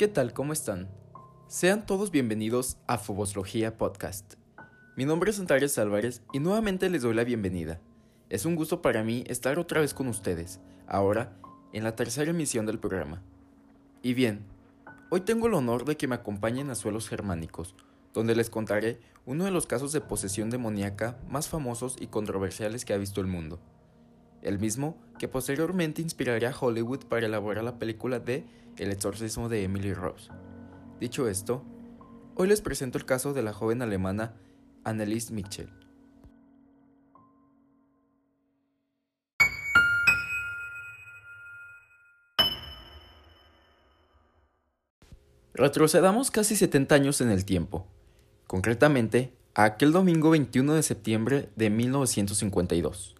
¿Qué tal? ¿Cómo están? Sean todos bienvenidos a Foboslogía Podcast. Mi nombre es Antares Álvarez y nuevamente les doy la bienvenida. Es un gusto para mí estar otra vez con ustedes, ahora en la tercera emisión del programa. Y bien, hoy tengo el honor de que me acompañen a suelos germánicos, donde les contaré uno de los casos de posesión demoníaca más famosos y controversiales que ha visto el mundo. El mismo que posteriormente inspiraría a Hollywood para elaborar la película de El exorcismo de Emily Rose. Dicho esto, hoy les presento el caso de la joven alemana Annelies Mitchell. Retrocedamos casi 70 años en el tiempo, concretamente a aquel domingo 21 de septiembre de 1952,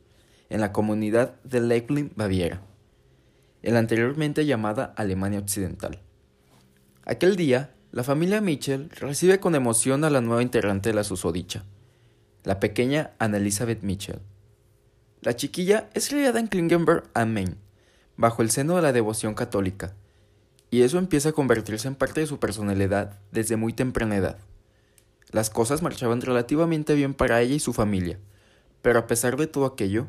en la comunidad de Leichlin, Baviera, en la anteriormente llamada Alemania Occidental. Aquel día, la familia Mitchell recibe con emoción a la nueva integrante de la susodicha, la pequeña Anna Elizabeth Mitchell. La chiquilla es criada en Klingenberg am Main, bajo el seno de la devoción católica, y eso empieza a convertirse en parte de su personalidad desde muy temprana edad. Las cosas marchaban relativamente bien para ella y su familia, pero a pesar de todo aquello,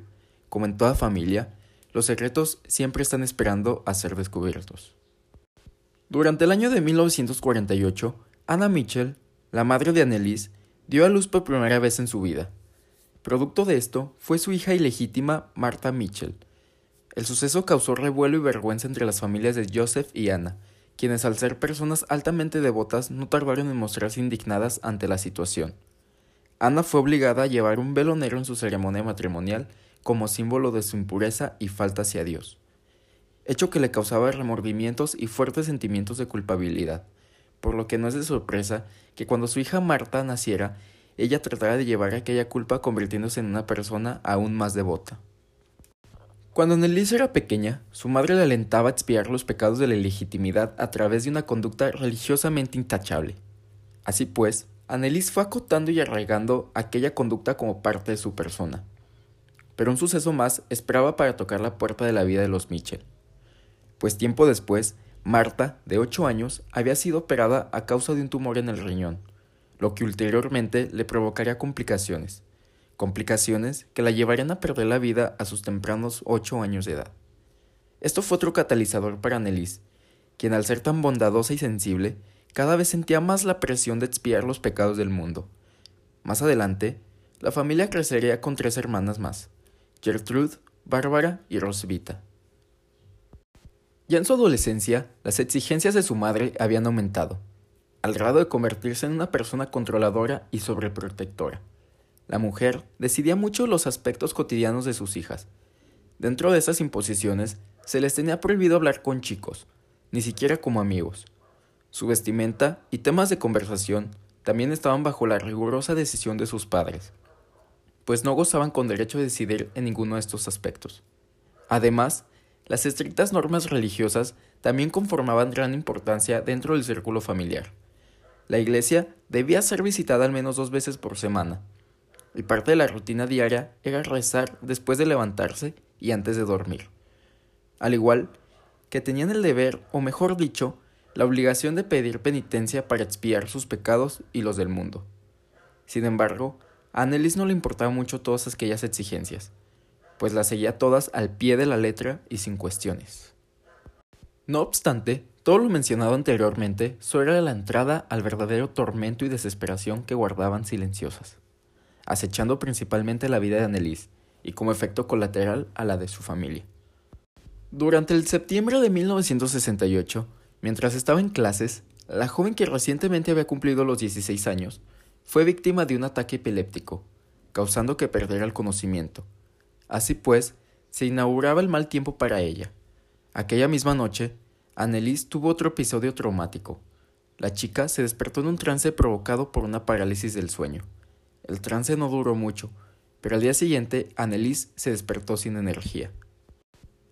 como en toda familia, los secretos siempre están esperando a ser descubiertos. Durante el año de 1948, Anna Mitchell, la madre de Annelies, dio a luz por primera vez en su vida. Producto de esto fue su hija ilegítima Martha Mitchell. El suceso causó revuelo y vergüenza entre las familias de Joseph y Anna, quienes al ser personas altamente devotas no tardaron en mostrarse indignadas ante la situación. Anna fue obligada a llevar un velo negro en su ceremonia matrimonial como símbolo de su impureza y falta hacia Dios hecho que le causaba remordimientos y fuertes sentimientos de culpabilidad, por lo que no es de sorpresa que cuando su hija Marta naciera, ella tratara de llevar aquella culpa convirtiéndose en una persona aún más devota. Cuando Annelies era pequeña, su madre le alentaba a expiar los pecados de la ilegitimidad a través de una conducta religiosamente intachable. Así pues, Annelies fue acotando y arraigando aquella conducta como parte de su persona. Pero un suceso más esperaba para tocar la puerta de la vida de los Mitchell pues tiempo después, Marta, de 8 años, había sido operada a causa de un tumor en el riñón, lo que ulteriormente le provocaría complicaciones, complicaciones que la llevarían a perder la vida a sus tempranos 8 años de edad. Esto fue otro catalizador para Annelies, quien al ser tan bondadosa y sensible, cada vez sentía más la presión de expiar los pecados del mundo. Más adelante, la familia crecería con tres hermanas más, Gertrude, Bárbara y Rosvita. Ya en su adolescencia, las exigencias de su madre habían aumentado, al grado de convertirse en una persona controladora y sobreprotectora. La mujer decidía mucho los aspectos cotidianos de sus hijas. Dentro de esas imposiciones, se les tenía prohibido hablar con chicos, ni siquiera como amigos. Su vestimenta y temas de conversación también estaban bajo la rigurosa decisión de sus padres, pues no gozaban con derecho a decidir en ninguno de estos aspectos. Además, las estrictas normas religiosas también conformaban gran importancia dentro del círculo familiar. La iglesia debía ser visitada al menos dos veces por semana, y parte de la rutina diaria era rezar después de levantarse y antes de dormir. Al igual que tenían el deber, o mejor dicho, la obligación de pedir penitencia para expiar sus pecados y los del mundo. Sin embargo, a Annelies no le importaban mucho todas aquellas exigencias pues las seguía todas al pie de la letra y sin cuestiones. No obstante, todo lo mencionado anteriormente solo era la entrada al verdadero tormento y desesperación que guardaban silenciosas, acechando principalmente la vida de Annelies y como efecto colateral a la de su familia. Durante el septiembre de 1968, mientras estaba en clases, la joven que recientemente había cumplido los 16 años fue víctima de un ataque epiléptico, causando que perdiera el conocimiento, Así pues, se inauguraba el mal tiempo para ella. Aquella misma noche, Annelies tuvo otro episodio traumático. La chica se despertó en un trance provocado por una parálisis del sueño. El trance no duró mucho, pero al día siguiente Annelies se despertó sin energía.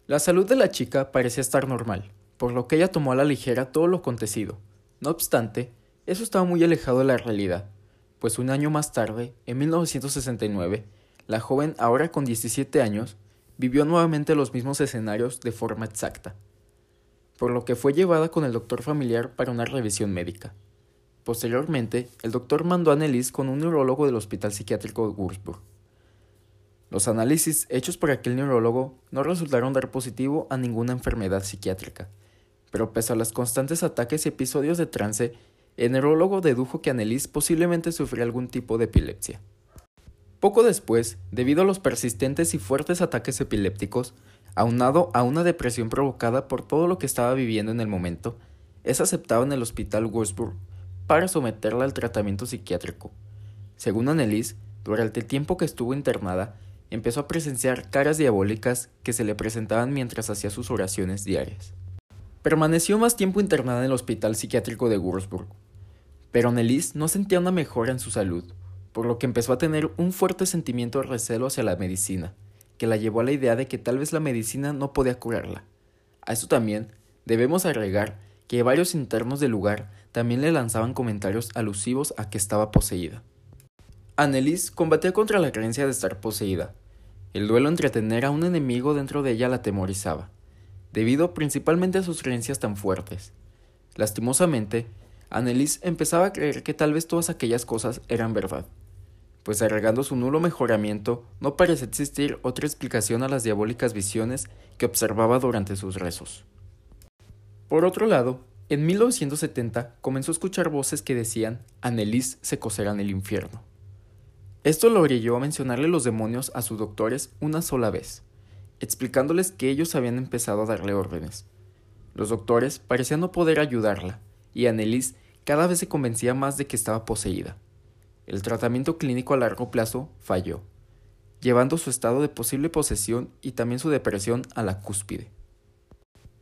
La salud de la chica parecía estar normal, por lo que ella tomó a la ligera todo lo acontecido. No obstante, eso estaba muy alejado de la realidad, pues un año más tarde, en 1969, la joven, ahora con 17 años, vivió nuevamente los mismos escenarios de forma exacta. por lo que fue llevada con el doctor familiar para una revisión médica. Posteriormente, el doctor mandó a Annelies con un neurólogo del Hospital Psiquiátrico de Würzburg. Los análisis hechos por aquel neurólogo no resultaron dar positivo a ninguna enfermedad psiquiátrica, pero pese a los constantes ataques y episodios de trance, el neurólogo dedujo que Annelies posiblemente sufría algún tipo de epilepsia. Poco después, debido a los persistentes y fuertes ataques epilépticos, aunado a una depresión provocada por todo lo que estaba viviendo en el momento, es aceptada en el hospital Würzburg para someterla al tratamiento psiquiátrico. Según Annelies, durante el tiempo que estuvo internada, empezó a presenciar caras diabólicas que se le presentaban mientras hacía sus oraciones diarias. Permaneció más tiempo internada en el hospital psiquiátrico de Würzburg, pero Annelies no sentía una mejora en su salud, por lo que empezó a tener un fuerte sentimiento de recelo hacia la medicina, que la llevó a la idea de que tal vez la medicina no podía curarla. A eso también debemos agregar que varios internos del lugar también le lanzaban comentarios alusivos a que estaba poseída. Annelies combatía contra la creencia de estar poseída. El duelo entre tener a un enemigo dentro de ella la atemorizaba, debido principalmente a sus creencias tan fuertes. Lastimosamente, Annelies empezaba a creer que tal vez todas aquellas cosas eran verdad, pues agregando su nulo mejoramiento, no parece existir otra explicación a las diabólicas visiones que observaba durante sus rezos. Por otro lado, en 1970 comenzó a escuchar voces que decían Annelies se coserá en el infierno. Esto lo orilló a mencionarle los demonios a sus doctores una sola vez, explicándoles que ellos habían empezado a darle órdenes. Los doctores parecían no poder ayudarla, y Annelies cada vez se convencía más de que estaba poseída el tratamiento clínico a largo plazo falló, llevando su estado de posible posesión y también su depresión a la cúspide.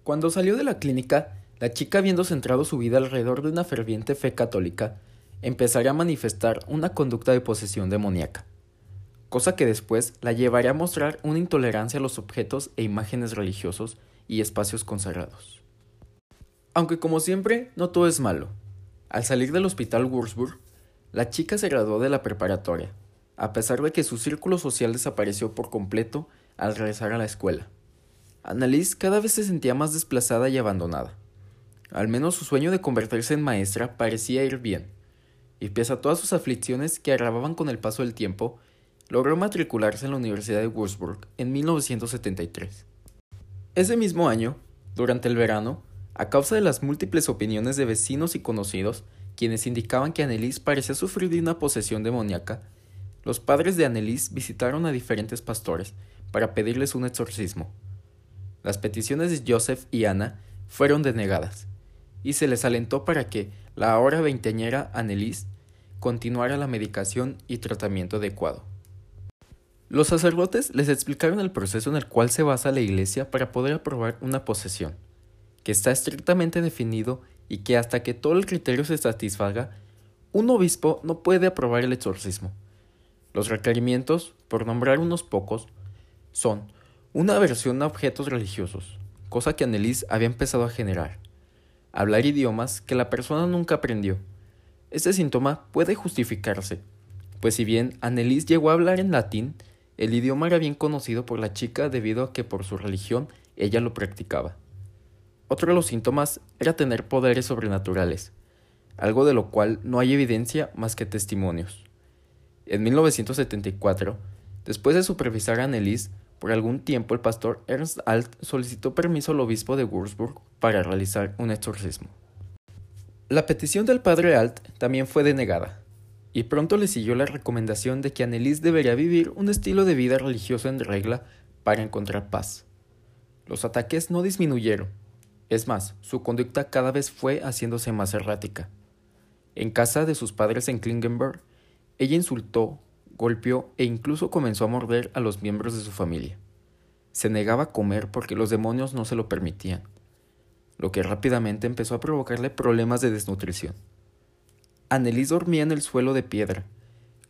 Cuando salió de la clínica, la chica habiendo centrado su vida alrededor de una ferviente fe católica, empezaría a manifestar una conducta de posesión demoníaca, cosa que después la llevaría a mostrar una intolerancia a los objetos e imágenes religiosos y espacios consagrados. Aunque como siempre, no todo es malo. Al salir del hospital Würzburg, la chica se graduó de la preparatoria, a pesar de que su círculo social desapareció por completo al regresar a la escuela. Annalise cada vez se sentía más desplazada y abandonada. Al menos su sueño de convertirse en maestra parecía ir bien, y pese a todas sus aflicciones que agravaban con el paso del tiempo, logró matricularse en la Universidad de Würzburg en 1973. Ese mismo año, durante el verano, a causa de las múltiples opiniones de vecinos y conocidos, quienes indicaban que Annelies parecía sufrir de una posesión demoníaca, los padres de Annelies visitaron a diferentes pastores para pedirles un exorcismo. Las peticiones de Joseph y Ana fueron denegadas, y se les alentó para que la ahora veinteañera Annelies continuara la medicación y tratamiento adecuado. Los sacerdotes les explicaron el proceso en el cual se basa la Iglesia para poder aprobar una posesión, que está estrictamente definido y que hasta que todo el criterio se satisfaga, un obispo no puede aprobar el exorcismo. Los requerimientos, por nombrar unos pocos, son una aversión a objetos religiosos, cosa que Annelies había empezado a generar, hablar idiomas que la persona nunca aprendió. Este síntoma puede justificarse, pues si bien Annelies llegó a hablar en latín, el idioma era bien conocido por la chica debido a que por su religión ella lo practicaba. Otro de los síntomas era tener poderes sobrenaturales, algo de lo cual no hay evidencia más que testimonios. En 1974, después de supervisar a Annelies, por algún tiempo el pastor Ernst Alt solicitó permiso al obispo de Würzburg para realizar un exorcismo. La petición del padre Alt también fue denegada, y pronto le siguió la recomendación de que Annelies debería vivir un estilo de vida religioso en regla para encontrar paz. Los ataques no disminuyeron, es más, su conducta cada vez fue haciéndose más errática. En casa de sus padres en Klingenberg, ella insultó, golpeó e incluso comenzó a morder a los miembros de su familia. Se negaba a comer porque los demonios no se lo permitían, lo que rápidamente empezó a provocarle problemas de desnutrición. Annelies dormía en el suelo de piedra,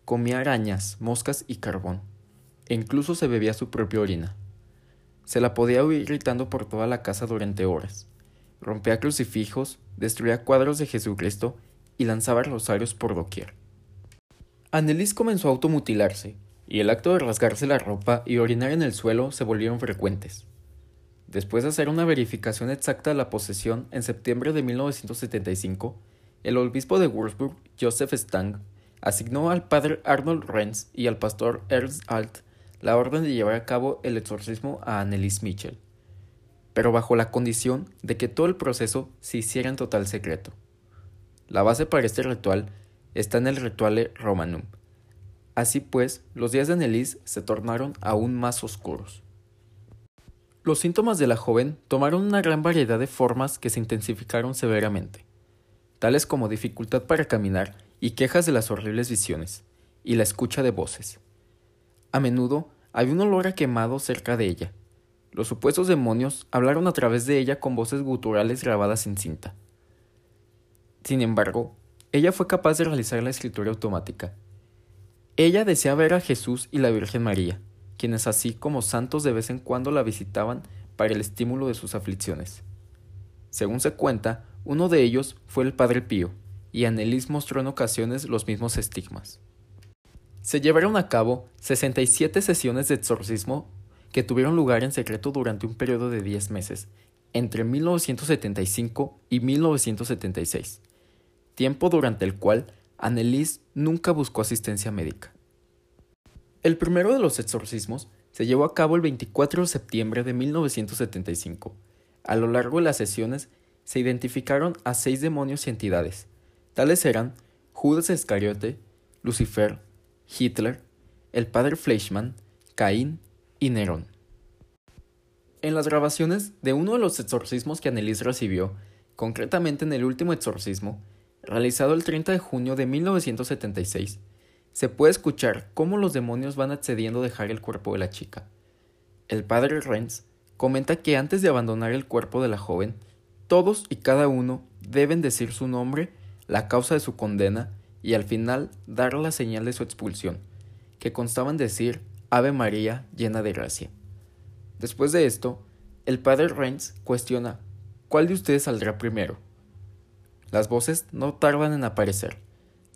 comía arañas, moscas y carbón, e incluso se bebía su propia orina. Se la podía oír gritando por toda la casa durante horas. Rompía crucifijos, destruía cuadros de Jesucristo y lanzaba rosarios por doquier. Annelies comenzó a automutilarse, y el acto de rasgarse la ropa y orinar en el suelo se volvieron frecuentes. Después de hacer una verificación exacta de la posesión en septiembre de 1975, el obispo de Würzburg, Joseph Stang, asignó al padre Arnold Renz y al pastor Ernst Alt la orden de llevar a cabo el exorcismo a Annelies Mitchell, pero bajo la condición de que todo el proceso se hiciera en total secreto. La base para este ritual está en el Rituale Romanum. Así pues, los días de Annelies se tornaron aún más oscuros. Los síntomas de la joven tomaron una gran variedad de formas que se intensificaron severamente, tales como dificultad para caminar y quejas de las horribles visiones, y la escucha de voces. A menudo había un olor a quemado cerca de ella. Los supuestos demonios hablaron a través de ella con voces guturales grabadas en cinta. Sin embargo, ella fue capaz de realizar la escritura automática. Ella desea ver a Jesús y la Virgen María, quienes así como santos de vez en cuando la visitaban para el estímulo de sus aflicciones. Según se cuenta, uno de ellos fue el Padre Pío, y Annelies mostró en ocasiones los mismos estigmas. Se llevaron a cabo 67 sesiones de exorcismo que tuvieron lugar en secreto durante un periodo de 10 meses, entre 1975 y 1976, tiempo durante el cual Annelies nunca buscó asistencia médica. El primero de los exorcismos se llevó a cabo el 24 de septiembre de 1975. A lo largo de las sesiones se identificaron a seis demonios y entidades. Tales eran Judas Iscariote, Lucifer, Hitler, el padre Fleischmann, Caín y Nerón. En las grabaciones de uno de los exorcismos que Annelies recibió, concretamente en el último exorcismo, realizado el 30 de junio de 1976, se puede escuchar cómo los demonios van accediendo a dejar el cuerpo de la chica. El padre Renz comenta que antes de abandonar el cuerpo de la joven, todos y cada uno deben decir su nombre, la causa de su condena y al final dar la señal de su expulsión, que constaba en decir Ave María llena de gracia. Después de esto, el padre Renz cuestiona ¿Cuál de ustedes saldrá primero? Las voces no tardan en aparecer.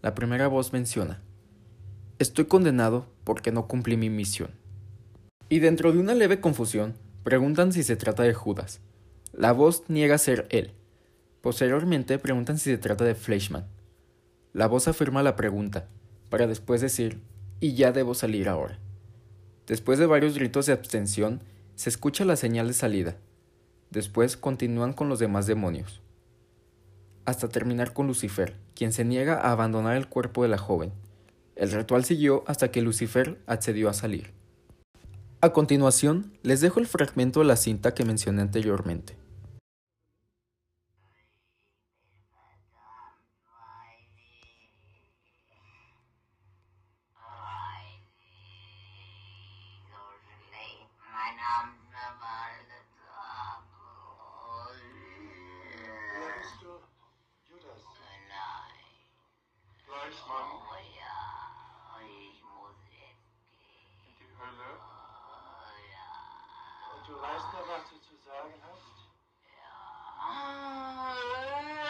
La primera voz menciona Estoy condenado porque no cumplí mi misión. Y dentro de una leve confusión, preguntan si se trata de Judas. La voz niega ser él. Posteriormente preguntan si se trata de Fleischmann. La voz afirma la pregunta, para después decir, y ya debo salir ahora. Después de varios gritos de abstención, se escucha la señal de salida. Después continúan con los demás demonios. Hasta terminar con Lucifer, quien se niega a abandonar el cuerpo de la joven. El ritual siguió hasta que Lucifer accedió a salir. A continuación, les dejo el fragmento de la cinta que mencioné anteriormente. Oh ja, ich muss jetzt. In die Hölle? Oh ja. Und du weißt noch, was du zu sagen hast? Ja. Ah,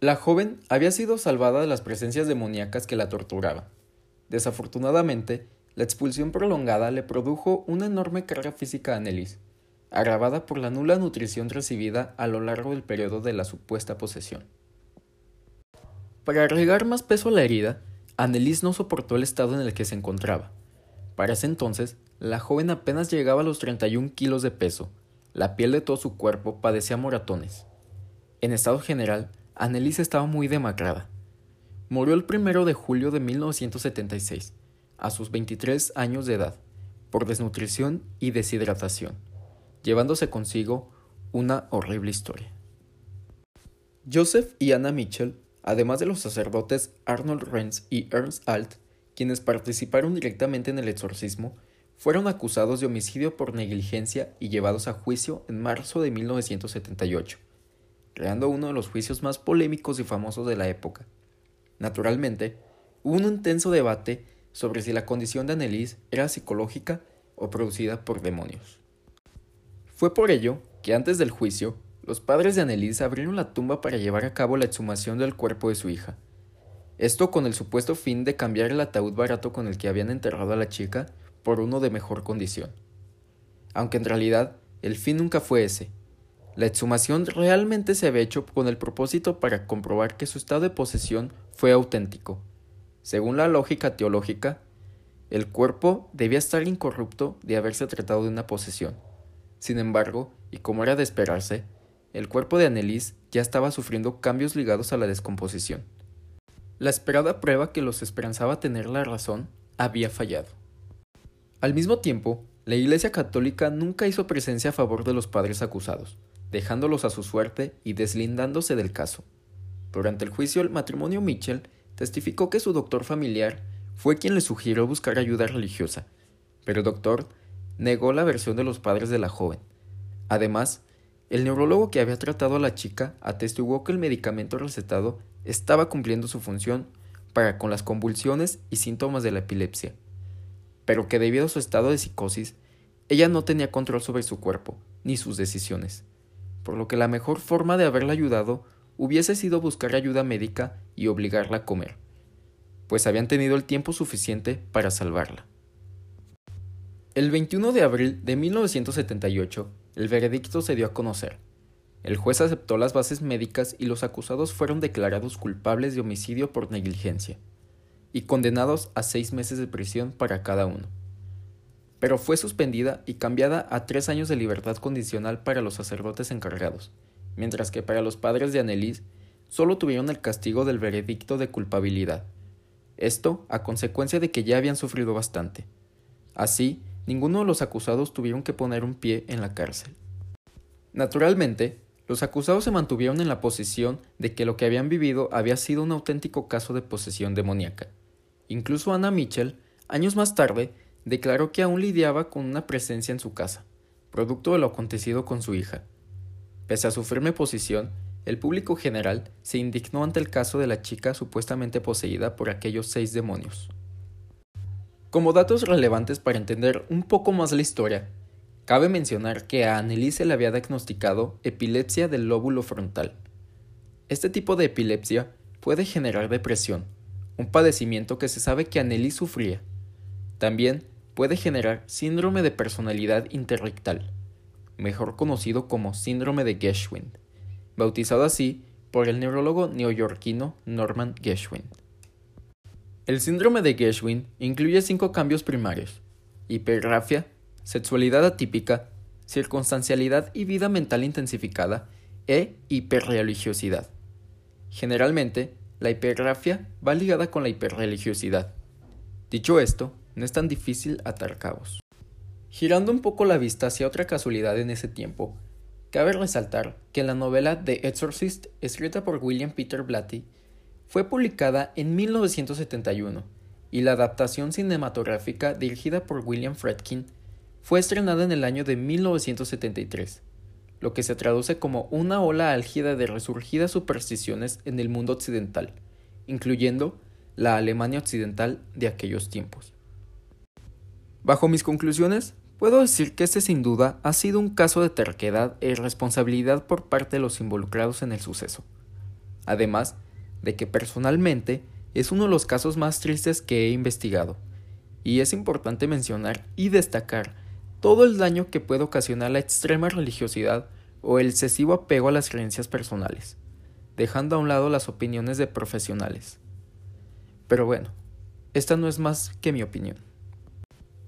La joven había sido salvada de las presencias demoníacas que la torturaban. Desafortunadamente, la expulsión prolongada le produjo una enorme carga física a Annelies, agravada por la nula nutrición recibida a lo largo del periodo de la supuesta posesión. Para agregar más peso a la herida, Annelies no soportó el estado en el que se encontraba. Para ese entonces, la joven apenas llegaba a los 31 kilos de peso. La piel de todo su cuerpo padecía moratones. En estado general, Annelies estaba muy demacrada. Murió el primero de julio de 1976, a sus 23 años de edad, por desnutrición y deshidratación, llevándose consigo una horrible historia. Joseph y Anna Mitchell, además de los sacerdotes Arnold Renz y Ernst Alt, quienes participaron directamente en el exorcismo, fueron acusados de homicidio por negligencia y llevados a juicio en marzo de 1978 creando uno de los juicios más polémicos y famosos de la época. Naturalmente, hubo un intenso debate sobre si la condición de Annelies era psicológica o producida por demonios. Fue por ello que antes del juicio, los padres de Annelies abrieron la tumba para llevar a cabo la exhumación del cuerpo de su hija. Esto con el supuesto fin de cambiar el ataúd barato con el que habían enterrado a la chica por uno de mejor condición. Aunque en realidad el fin nunca fue ese, la exhumación realmente se había hecho con el propósito para comprobar que su estado de posesión fue auténtico. Según la lógica teológica, el cuerpo debía estar incorrupto de haberse tratado de una posesión. Sin embargo, y como era de esperarse, el cuerpo de Annelies ya estaba sufriendo cambios ligados a la descomposición. La esperada prueba que los esperanzaba tener la razón había fallado. Al mismo tiempo, la Iglesia Católica nunca hizo presencia a favor de los padres acusados dejándolos a su suerte y deslindándose del caso. Durante el juicio, el matrimonio Mitchell testificó que su doctor familiar fue quien le sugirió buscar ayuda religiosa, pero el doctor negó la versión de los padres de la joven. Además, el neurólogo que había tratado a la chica atestiguó que el medicamento recetado estaba cumpliendo su función para con las convulsiones y síntomas de la epilepsia, pero que debido a su estado de psicosis, ella no tenía control sobre su cuerpo ni sus decisiones por lo que la mejor forma de haberla ayudado hubiese sido buscar ayuda médica y obligarla a comer, pues habían tenido el tiempo suficiente para salvarla. El 21 de abril de 1978, el veredicto se dio a conocer. El juez aceptó las bases médicas y los acusados fueron declarados culpables de homicidio por negligencia, y condenados a seis meses de prisión para cada uno pero fue suspendida y cambiada a tres años de libertad condicional para los sacerdotes encargados, mientras que para los padres de Annelies solo tuvieron el castigo del veredicto de culpabilidad. Esto a consecuencia de que ya habían sufrido bastante. Así, ninguno de los acusados tuvieron que poner un pie en la cárcel. Naturalmente, los acusados se mantuvieron en la posición de que lo que habían vivido había sido un auténtico caso de posesión demoníaca. Incluso Anna Mitchell, años más tarde, declaró que aún lidiaba con una presencia en su casa, producto de lo acontecido con su hija. Pese a su firme posición, el público general se indignó ante el caso de la chica supuestamente poseída por aquellos seis demonios. Como datos relevantes para entender un poco más la historia, cabe mencionar que a Anneliese le había diagnosticado epilepsia del lóbulo frontal. Este tipo de epilepsia puede generar depresión, un padecimiento que se sabe que Annelies sufría. También puede generar síndrome de personalidad interrectal, mejor conocido como síndrome de Geschwind, bautizado así por el neurólogo neoyorquino Norman Geschwind. El síndrome de Geschwind incluye cinco cambios primarios: hipergrafia, sexualidad atípica, circunstancialidad y vida mental intensificada e hiperreligiosidad. Generalmente, la hipergrafia va ligada con la hiperreligiosidad. Dicho esto, no es tan difícil atar cabos. Girando un poco la vista hacia otra casualidad en ese tiempo, cabe resaltar que la novela The Exorcist, escrita por William Peter Blatty, fue publicada en 1971 y la adaptación cinematográfica dirigida por William Fredkin fue estrenada en el año de 1973, lo que se traduce como una ola álgida de resurgidas supersticiones en el mundo occidental, incluyendo la Alemania occidental de aquellos tiempos. Bajo mis conclusiones, puedo decir que este sin duda ha sido un caso de terquedad e irresponsabilidad por parte de los involucrados en el suceso. además de que personalmente es uno de los casos más tristes que he investigado, y es importante mencionar y destacar todo el daño que puede ocasionar la extrema religiosidad o el excesivo apego a las creencias personales, dejando a un lado las opiniones de profesionales. Pero bueno, esta no es más que mi opinión.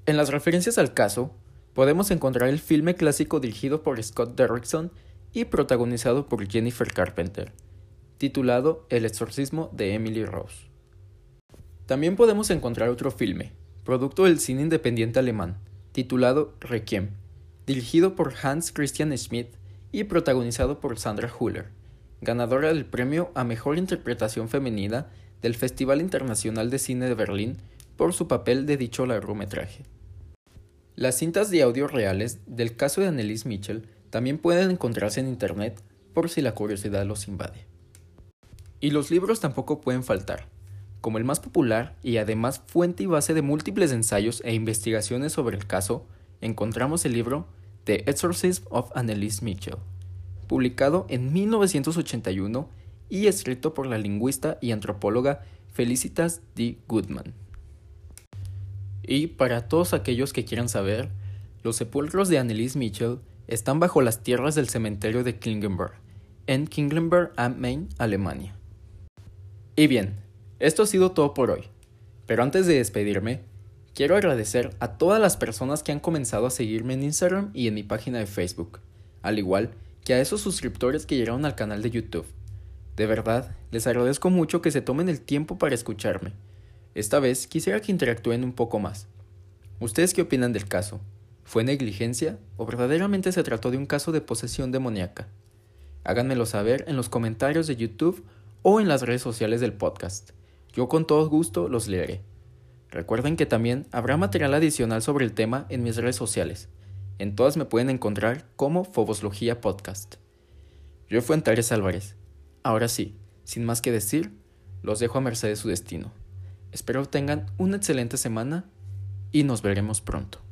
En las referencias al caso, podemos encontrar el filme clásico dirigido por Scott Derrickson y protagonizado por Jennifer Carpenter, titulado El exorcismo de Emily Rose. También podemos encontrar otro filme, producto del cine independiente alemán, titulado Requiem, dirigido por Hans Christian Schmidt y protagonizado por Sandra Huller, ganadora del premio a Mejor Interpretación Femenina del Festival Internacional de Cine de Berlín por su papel de dicho largometraje. Las cintas de audio reales del caso de Annelies Mitchell también pueden encontrarse en Internet por si la curiosidad los invade. Y los libros tampoco pueden faltar como el más popular y además fuente y base de múltiples ensayos e investigaciones sobre el caso, encontramos el libro The Exorcism of Anneliese Mitchell, publicado en 1981 y escrito por la lingüista y antropóloga Felicitas D. Goodman. Y para todos aquellos que quieran saber, los sepulcros de Anneliese Mitchell están bajo las tierras del cementerio de Klingenberg, en Klingenberg am Main, Alemania. Y bien, esto ha sido todo por hoy, pero antes de despedirme, quiero agradecer a todas las personas que han comenzado a seguirme en Instagram y en mi página de Facebook, al igual que a esos suscriptores que llegaron al canal de YouTube. De verdad, les agradezco mucho que se tomen el tiempo para escucharme. Esta vez quisiera que interactúen un poco más. ¿Ustedes qué opinan del caso? ¿Fue negligencia o verdaderamente se trató de un caso de posesión demoníaca? Háganmelo saber en los comentarios de YouTube o en las redes sociales del podcast. Yo con todo gusto los leeré. Recuerden que también habrá material adicional sobre el tema en mis redes sociales. En todas me pueden encontrar como Foboslogía Podcast. Yo fui Antares Álvarez. Ahora sí, sin más que decir, los dejo a merced de su destino. Espero tengan una excelente semana y nos veremos pronto.